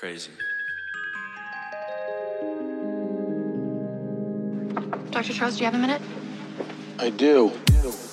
Crazy. Dr. Charles, do you have a minute? I do. I do.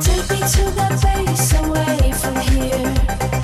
Take me to that place away from here.